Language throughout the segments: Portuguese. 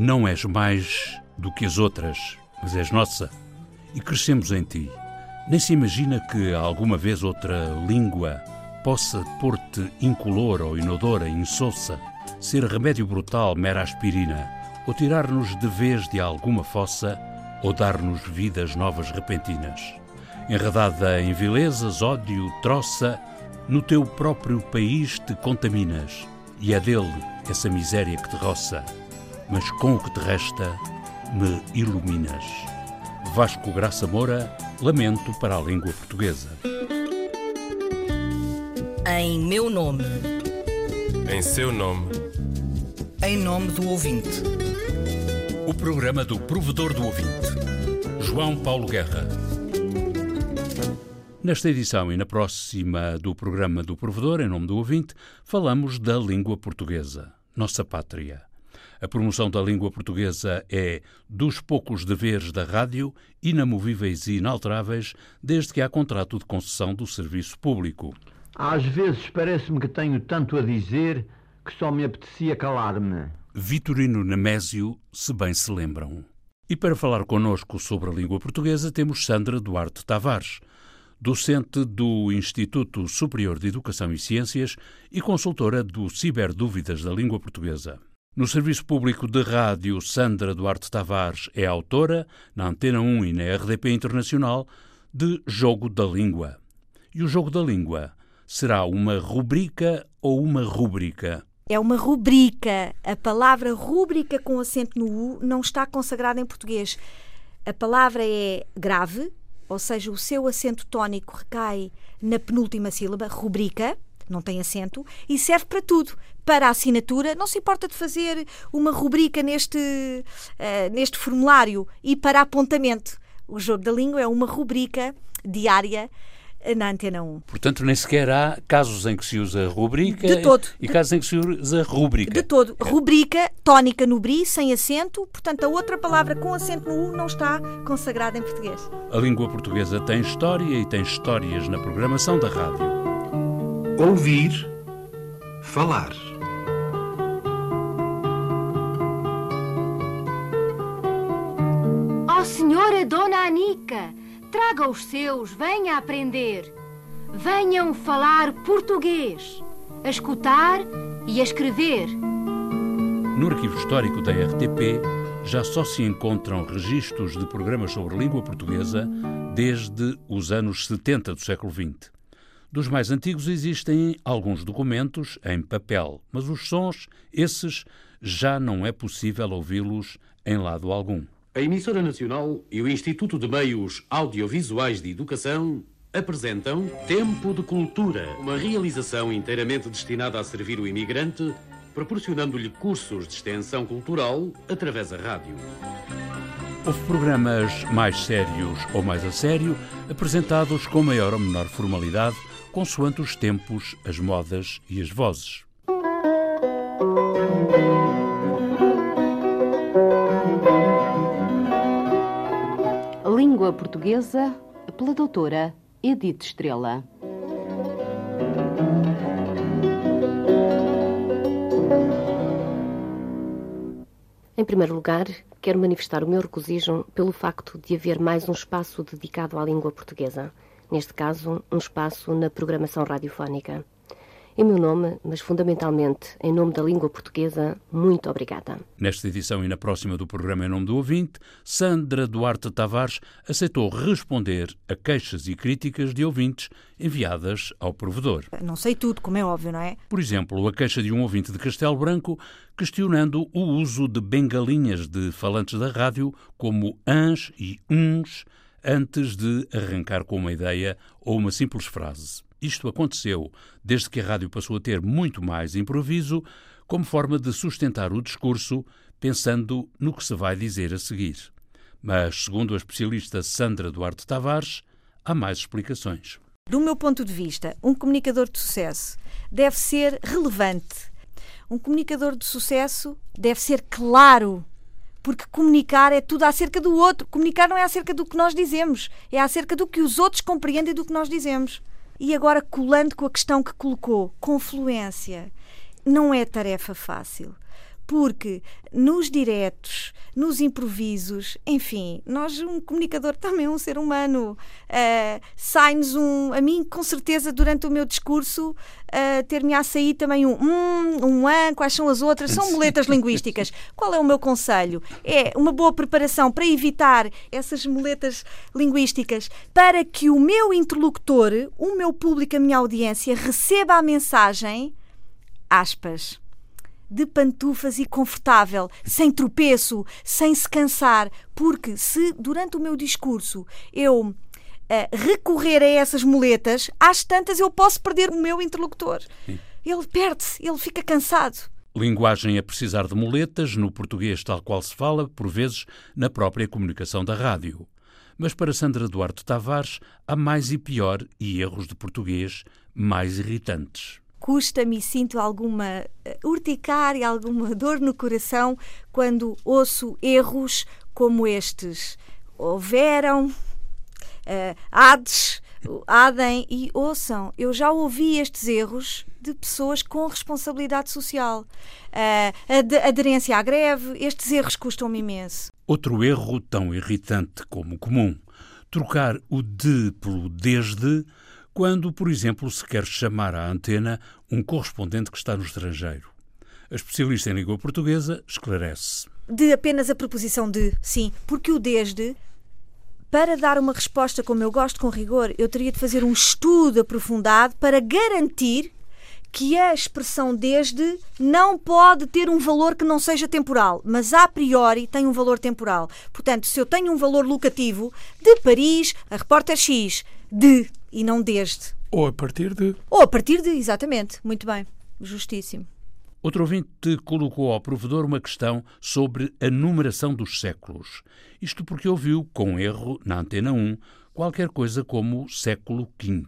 Não és mais do que as outras, mas és nossa. E crescemos em ti. Nem se imagina que alguma vez outra língua possa pôr-te incolor ou inodora, insossa, ser remédio brutal, mera aspirina, ou tirar-nos de vez de alguma fossa, ou dar-nos vidas novas repentinas. Enredada em vilezas, ódio, troça, no teu próprio país te contaminas, e é dele essa miséria que te roça, mas com o que te resta me iluminas. Vasco Graça Moura, lamento para a língua portuguesa. Em meu nome. Em seu nome. Em nome do ouvinte. O programa do provedor do ouvinte, João Paulo Guerra. Nesta edição e na próxima do programa do provedor, em nome do ouvinte, falamos da língua portuguesa, nossa pátria. A promoção da língua portuguesa é dos poucos deveres da rádio, inamovíveis e inalteráveis, desde que há contrato de concessão do serviço público. Às vezes parece-me que tenho tanto a dizer que só me apetecia calar-me. Vitorino Nemésio, se bem se lembram. E para falar connosco sobre a língua portuguesa temos Sandra Duarte Tavares, docente do Instituto Superior de Educação e Ciências e consultora do Ciberdúvidas da Língua Portuguesa. No Serviço Público de Rádio, Sandra Duarte Tavares é autora, na Antena 1 e na RDP Internacional, de Jogo da Língua. E o Jogo da Língua será uma rubrica ou uma rúbrica? É uma rubrica. A palavra rúbrica com acento no U não está consagrada em português. A palavra é grave, ou seja, o seu acento tónico recai na penúltima sílaba, rubrica, não tem acento, e serve para tudo. Para a assinatura, não se importa de fazer uma rubrica neste, uh, neste formulário e para apontamento. O jogo da língua é uma rubrica diária na Antena 1. Portanto, nem sequer há casos em que se usa rubrica de todo. e de... casos em que se usa rúbrica. De todo. Rubrica, tónica no bri, sem acento. Portanto, a outra palavra com acento no U não está consagrada em português. A língua portuguesa tem história e tem histórias na programação da rádio. Ouvir, falar. Ó oh, senhora Dona Anica! Traga os seus, venha aprender. Venham falar português, a escutar e a escrever. No arquivo histórico da RTP já só se encontram registros de programas sobre língua portuguesa desde os anos 70 do século XX. Dos mais antigos existem alguns documentos em papel, mas os sons, esses, já não é possível ouvi-los em lado algum. A Emissora Nacional e o Instituto de Meios Audiovisuais de Educação apresentam Tempo de Cultura, uma realização inteiramente destinada a servir o imigrante, proporcionando-lhe cursos de extensão cultural através da rádio. Houve programas mais sérios ou mais a sério, apresentados com maior ou menor formalidade, consoante os tempos, as modas e as vozes. Língua Portuguesa pela doutora Edith Estrela. Em primeiro lugar, quero manifestar o meu regozijo pelo facto de haver mais um espaço dedicado à língua portuguesa. Neste caso, um espaço na programação radiofónica. Em meu nome, mas fundamentalmente em nome da língua portuguesa, muito obrigada. Nesta edição e na próxima do programa Em Nome do Ouvinte, Sandra Duarte Tavares aceitou responder a queixas e críticas de ouvintes enviadas ao provedor. Não sei tudo, como é óbvio, não é? Por exemplo, a queixa de um ouvinte de Castelo Branco questionando o uso de bengalinhas de falantes da rádio como ans e uns antes de arrancar com uma ideia ou uma simples frase. Isto aconteceu desde que a rádio passou a ter muito mais improviso, como forma de sustentar o discurso, pensando no que se vai dizer a seguir. Mas, segundo a especialista Sandra Duarte Tavares, há mais explicações. Do meu ponto de vista, um comunicador de sucesso deve ser relevante. Um comunicador de sucesso deve ser claro. Porque comunicar é tudo acerca do outro. Comunicar não é acerca do que nós dizemos, é acerca do que os outros compreendem do que nós dizemos. E agora, colando com a questão que colocou, confluência, não é tarefa fácil. Porque nos diretos, nos improvisos, enfim, nós, um comunicador também é um ser humano. Uh, Sai-nos um. A mim, com certeza, durante o meu discurso, uh, ter-me a sair também um um, um an, quais são as outras? São muletas linguísticas. Qual é o meu conselho? É uma boa preparação para evitar essas muletas linguísticas, para que o meu interlocutor, o meu público, a minha audiência, receba a mensagem, aspas de pantufas e confortável, sem tropeço, sem se cansar, porque se durante o meu discurso eu uh, recorrer a essas muletas, às tantas eu posso perder o meu interlocutor. Sim. Ele perde-se, ele fica cansado. Linguagem a precisar de muletas, no português tal qual se fala, por vezes, na própria comunicação da rádio. Mas para Sandra Duarte Tavares há mais e pior e erros de português mais irritantes custa-me e sinto alguma eh, urticária, alguma dor no coração quando ouço erros como estes. Houveram, uh, hades, adem e ouçam. Eu já ouvi estes erros de pessoas com responsabilidade social. Uh, aderência à greve, estes erros custam-me imenso. Outro erro tão irritante como comum. Trocar o de pelo desde quando, por exemplo, se quer chamar à antena um correspondente que está no estrangeiro. A especialista em língua portuguesa esclarece. De apenas a preposição de, sim, porque o desde para dar uma resposta como eu gosto com rigor, eu teria de fazer um estudo aprofundado para garantir que a expressão desde não pode ter um valor que não seja temporal, mas a priori tem um valor temporal. Portanto, se eu tenho um valor locativo de Paris, a repórter X, de e não desde. Ou a partir de. Ou a partir de, exatamente. Muito bem. Justíssimo. Outro ouvinte colocou ao provedor uma questão sobre a numeração dos séculos. Isto porque ouviu, com erro, na antena 1, qualquer coisa como século V.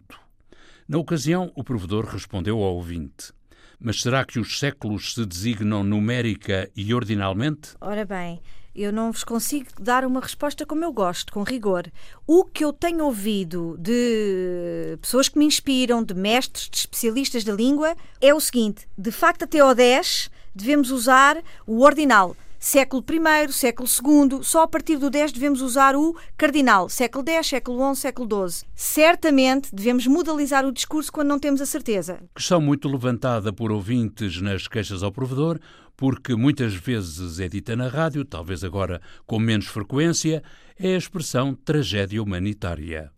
Na ocasião, o provedor respondeu ao ouvinte. Mas será que os séculos se designam numérica e ordinalmente? Ora bem, eu não vos consigo dar uma resposta como eu gosto, com rigor. O que eu tenho ouvido de pessoas que me inspiram, de mestres, de especialistas da língua, é o seguinte: de facto, até ao 10 devemos usar o ordinal. Século I, século II, só a partir do 10 devemos usar o cardinal. Século X, século XI, século XII. Certamente devemos modalizar o discurso quando não temos a certeza. Questão muito levantada por ouvintes nas queixas ao provedor, porque muitas vezes é dita na rádio, talvez agora com menos frequência, é a expressão tragédia humanitária.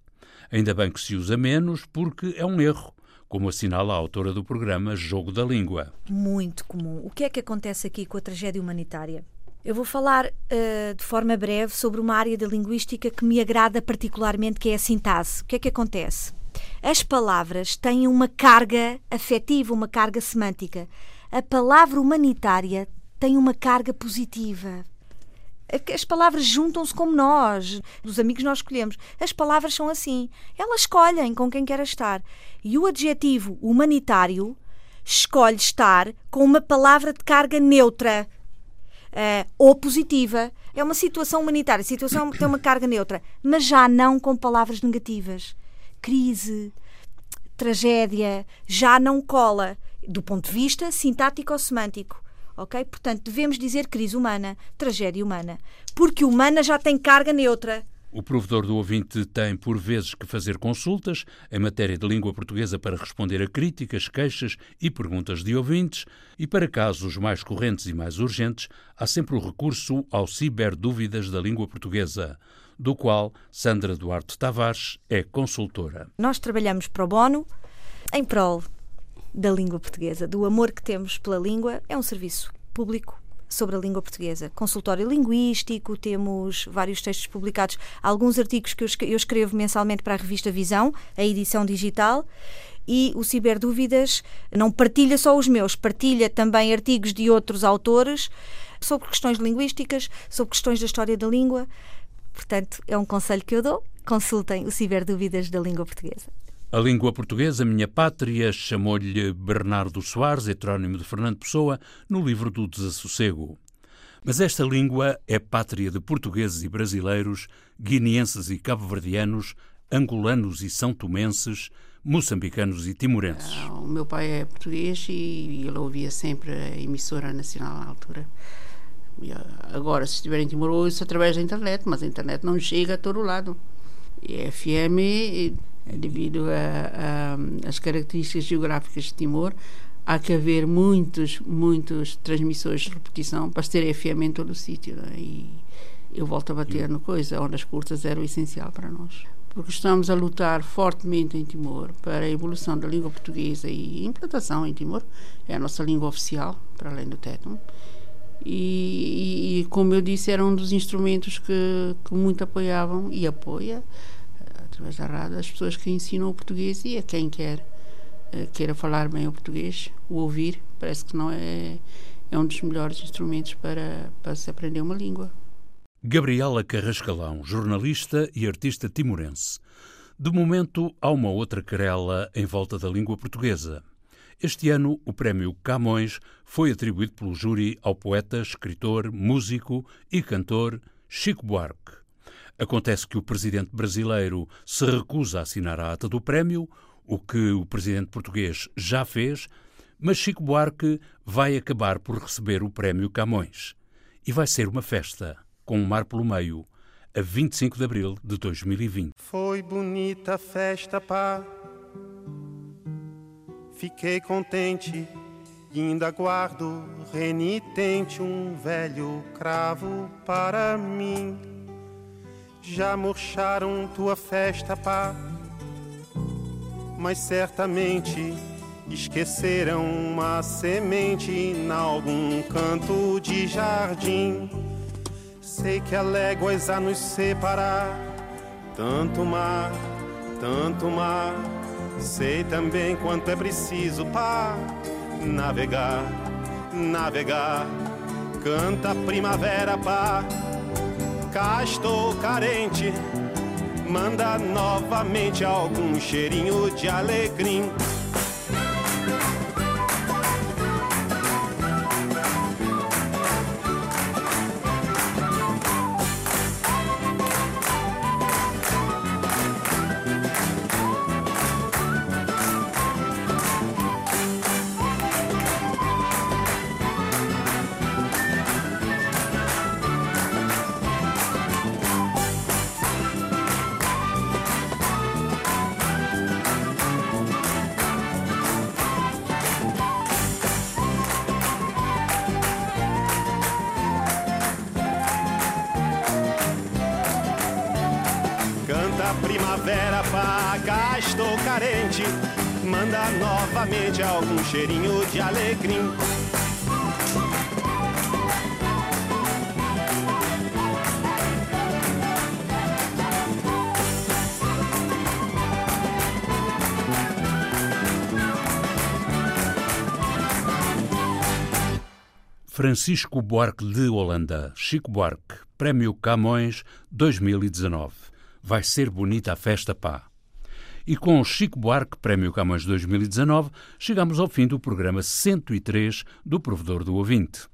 Ainda bem que se usa menos, porque é um erro, como assinala a autora do programa Jogo da Língua. Muito comum. O que é que acontece aqui com a tragédia humanitária? Eu vou falar uh, de forma breve sobre uma área da linguística que me agrada particularmente, que é a sintase. O que é que acontece? As palavras têm uma carga afetiva, uma carga semântica a palavra humanitária tem uma carga positiva. As palavras juntam-se como nós, dos amigos nós escolhemos. As palavras são assim. Elas escolhem com quem quer estar. E o adjetivo humanitário escolhe estar com uma palavra de carga neutra uh, ou positiva. É uma situação humanitária, a situação tem uma carga neutra, mas já não com palavras negativas. Crise, tragédia, já não cola do ponto de vista sintático-semântico. Ok? Portanto, devemos dizer crise humana, tragédia humana. Porque humana já tem carga neutra. O provedor do ouvinte tem, por vezes, que fazer consultas em matéria de língua portuguesa para responder a críticas, queixas e perguntas de ouvintes, e para casos mais correntes e mais urgentes, há sempre o recurso ao Ciberdúvidas da Língua Portuguesa, do qual Sandra Duarte Tavares é consultora. Nós trabalhamos pro bono em prol da língua portuguesa, do amor que temos pela língua. É um serviço público sobre a língua portuguesa. Consultório linguístico, temos vários textos publicados, alguns artigos que eu escrevo mensalmente para a revista Visão, a edição digital. E o Ciberdúvidas não partilha só os meus, partilha também artigos de outros autores sobre questões linguísticas, sobre questões da história da língua. Portanto, é um conselho que eu dou. Consultem o Ciberdúvidas da língua portuguesa. A língua portuguesa, minha pátria, chamou-lhe Bernardo Soares, heterónimo de Fernando Pessoa, no livro do Desassossego. Mas esta língua é pátria de portugueses e brasileiros, guineenses e cabo-verdianos, angolanos e são tomenses, moçambicanos e timorenses. O meu pai é português e ele ouvia sempre a emissora nacional na altura. Ah, agora, se estiver em Timor, ouço através da internet, mas a internet não chega a todo lado. E a FM, devido às características geográficas de Timor, há que haver muitos, muitos transmissores de repetição para ter FM em todo o sítio. Né? E eu volto a bater no coisa, ondas curtas era essencial para nós. Porque estamos a lutar fortemente em Timor para a evolução da língua portuguesa e implantação em Timor. É a nossa língua oficial, para além do tétum. E, e, como eu disse, era um dos instrumentos que, que muito apoiavam e apoia, através da rádio, as pessoas que ensinam o português e a quem quer eh, queira falar bem o português, o ouvir, parece que não é, é um dos melhores instrumentos para, para se aprender uma língua. Gabriela Carrascalão, jornalista e artista timorense. De momento, há uma outra querela em volta da língua portuguesa. Este ano, o prémio Camões foi atribuído pelo júri ao poeta, escritor, músico e cantor Chico Buarque. Acontece que o presidente brasileiro se recusa a assinar a ata do prémio, o que o presidente português já fez, mas Chico Buarque vai acabar por receber o prémio Camões. E vai ser uma festa, com um mar pelo meio, a 25 de abril de 2020. Foi bonita a festa, pá. Fiquei contente e ainda guardo renitente um velho cravo para mim. Já murcharam tua festa, pá mas certamente esqueceram uma semente em algum canto de jardim. Sei que há léguas a nos separar, tanto mar, tanto mar. Sei também quanto é preciso para navegar, navegar. Canta primavera, pá. Cá estou carente manda novamente algum cheirinho de alegria. Paga, estou carente. Manda novamente algum cheirinho de alecrim. Francisco Buarque de Holanda, Chico Buarque, Prémio Camões 2019 Vai ser bonita a festa, pá. E com Chico Buarque, Prémio Camões 2019, chegamos ao fim do programa 103 do Provedor do Ouvinte.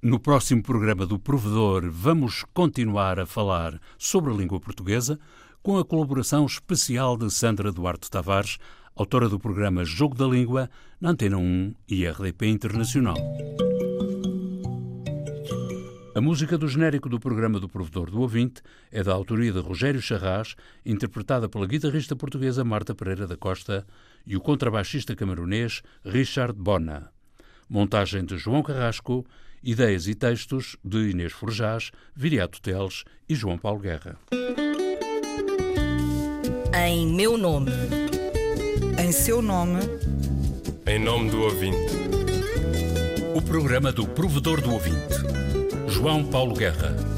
No próximo programa do Provedor, vamos continuar a falar sobre a língua portuguesa, com a colaboração especial de Sandra Duarte Tavares, autora do programa Jogo da Língua, na Antena 1 e RDP Internacional. A música do genérico do programa do Provedor do Ouvinte é da autoria de Rogério Charras, interpretada pela guitarrista portuguesa Marta Pereira da Costa e o contrabaixista camerunês Richard Bona. Montagem de João Carrasco, ideias e textos de Inês Forjás, Viriato Teles e João Paulo Guerra. Em meu nome. Em seu nome. Em nome do ouvinte. O programa do Provedor do Ouvinte João Paulo Guerra.